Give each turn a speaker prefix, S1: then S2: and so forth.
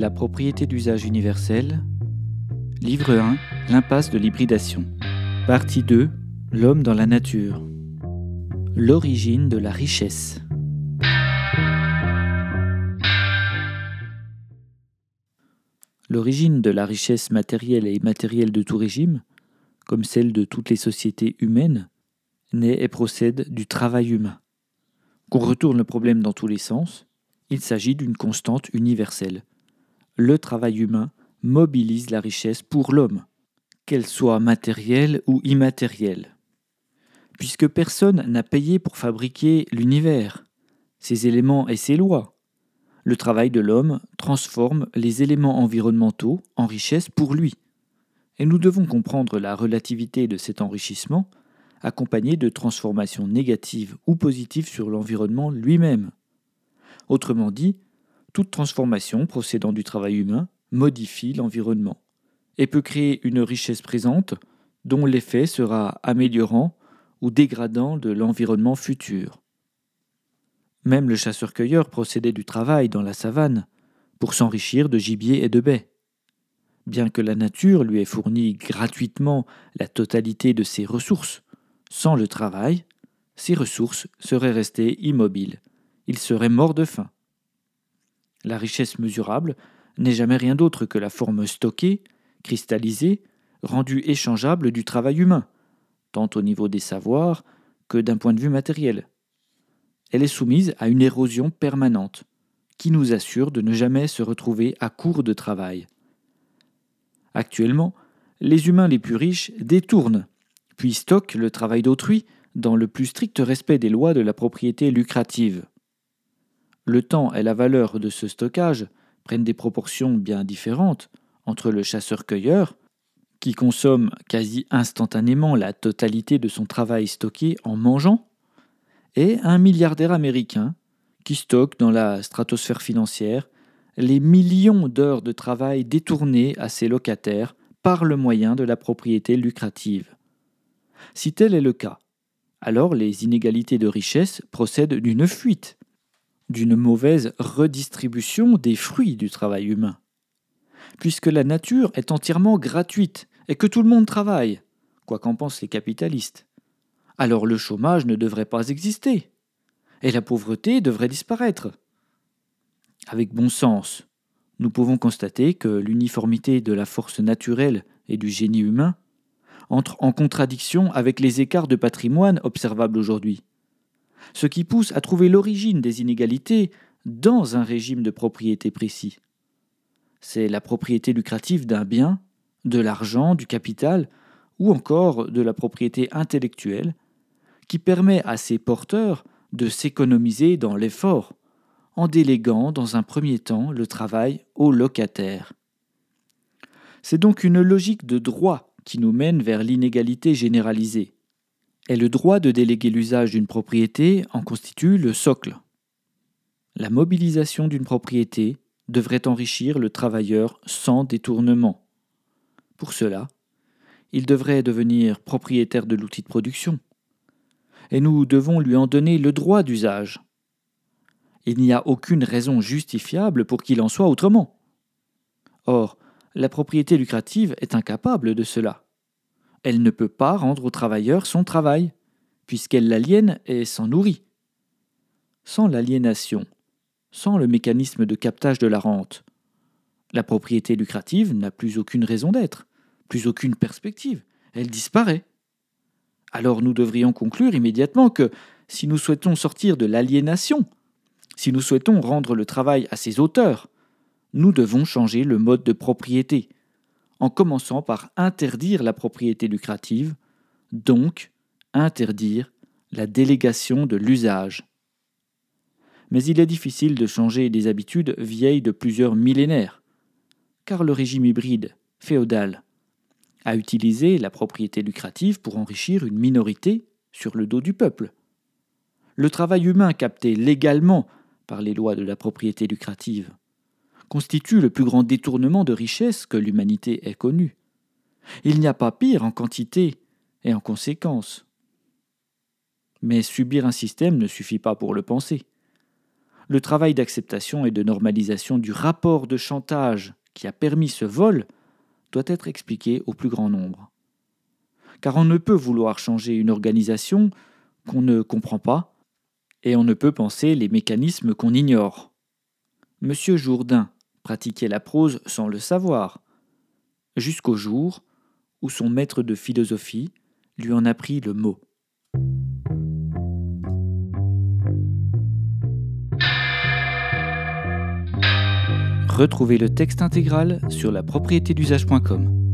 S1: La propriété d'usage universel. Livre 1. L'impasse de l'hybridation. Partie 2. L'homme dans la nature. L'origine de la richesse. L'origine de la richesse matérielle et immatérielle de tout régime, comme celle de toutes les sociétés humaines, naît et procède du travail humain. Qu'on retourne le problème dans tous les sens, il s'agit d'une constante universelle. Le travail humain mobilise la richesse pour l'homme, qu'elle soit matérielle ou immatérielle. Puisque personne n'a payé pour fabriquer l'univers, ses éléments et ses lois, le travail de l'homme transforme les éléments environnementaux en richesse pour lui. Et nous devons comprendre la relativité de cet enrichissement, accompagné de transformations négatives ou positives sur l'environnement lui-même. Autrement dit, toute transformation procédant du travail humain modifie l'environnement et peut créer une richesse présente dont l'effet sera améliorant ou dégradant de l'environnement futur. Même le chasseur-cueilleur procédait du travail dans la savane pour s'enrichir de gibier et de baies. Bien que la nature lui ait fourni gratuitement la totalité de ses ressources, sans le travail, ses ressources seraient restées immobiles. Il serait mort de faim. La richesse mesurable n'est jamais rien d'autre que la forme stockée, cristallisée, rendue échangeable du travail humain, tant au niveau des savoirs que d'un point de vue matériel elle est soumise à une érosion permanente, qui nous assure de ne jamais se retrouver à court de travail. Actuellement, les humains les plus riches détournent, puis stockent le travail d'autrui dans le plus strict respect des lois de la propriété lucrative. Le temps et la valeur de ce stockage prennent des proportions bien différentes entre le chasseur-cueilleur, qui consomme quasi instantanément la totalité de son travail stocké en mangeant, et un milliardaire américain qui stocke dans la stratosphère financière les millions d'heures de travail détournées à ses locataires par le moyen de la propriété lucrative. Si tel est le cas, alors les inégalités de richesse procèdent d'une fuite, d'une mauvaise redistribution des fruits du travail humain. Puisque la nature est entièrement gratuite et que tout le monde travaille, quoi qu'en pensent les capitalistes alors le chômage ne devrait pas exister, et la pauvreté devrait disparaître. Avec bon sens, nous pouvons constater que l'uniformité de la force naturelle et du génie humain entre en contradiction avec les écarts de patrimoine observables aujourd'hui, ce qui pousse à trouver l'origine des inégalités dans un régime de propriété précis. C'est la propriété lucrative d'un bien, de l'argent, du capital, ou encore de la propriété intellectuelle qui permet à ses porteurs de s'économiser dans l'effort, en déléguant dans un premier temps le travail aux locataires. C'est donc une logique de droit qui nous mène vers l'inégalité généralisée. Et le droit de déléguer l'usage d'une propriété en constitue le socle. La mobilisation d'une propriété devrait enrichir le travailleur sans détournement. Pour cela, il devrait devenir propriétaire de l'outil de production, et nous devons lui en donner le droit d'usage. Il n'y a aucune raison justifiable pour qu'il en soit autrement. Or, la propriété lucrative est incapable de cela. Elle ne peut pas rendre au travailleur son travail, puisqu'elle l'aliène et s'en nourrit. Sans l'aliénation, sans le mécanisme de captage de la rente, la propriété lucrative n'a plus aucune raison d'être, plus aucune perspective, elle disparaît. Alors nous devrions conclure immédiatement que si nous souhaitons sortir de l'aliénation, si nous souhaitons rendre le travail à ses auteurs, nous devons changer le mode de propriété, en commençant par interdire la propriété lucrative, donc interdire la délégation de l'usage. Mais il est difficile de changer des habitudes vieilles de plusieurs millénaires, car le régime hybride, féodal, à utiliser la propriété lucrative pour enrichir une minorité sur le dos du peuple. Le travail humain capté légalement par les lois de la propriété lucrative constitue le plus grand détournement de richesse que l'humanité ait connu. Il n'y a pas pire en quantité et en conséquence. Mais subir un système ne suffit pas pour le penser. le travail d'acceptation et de normalisation du rapport de chantage qui a permis ce vol doit être expliqué au plus grand nombre. Car on ne peut vouloir changer une organisation qu'on ne comprend pas, et on ne peut penser les mécanismes qu'on ignore. Monsieur Jourdain pratiquait la prose sans le savoir, jusqu'au jour où son maître de philosophie lui en apprit le mot. Retrouvez le texte intégral sur la propriété d'usage.com.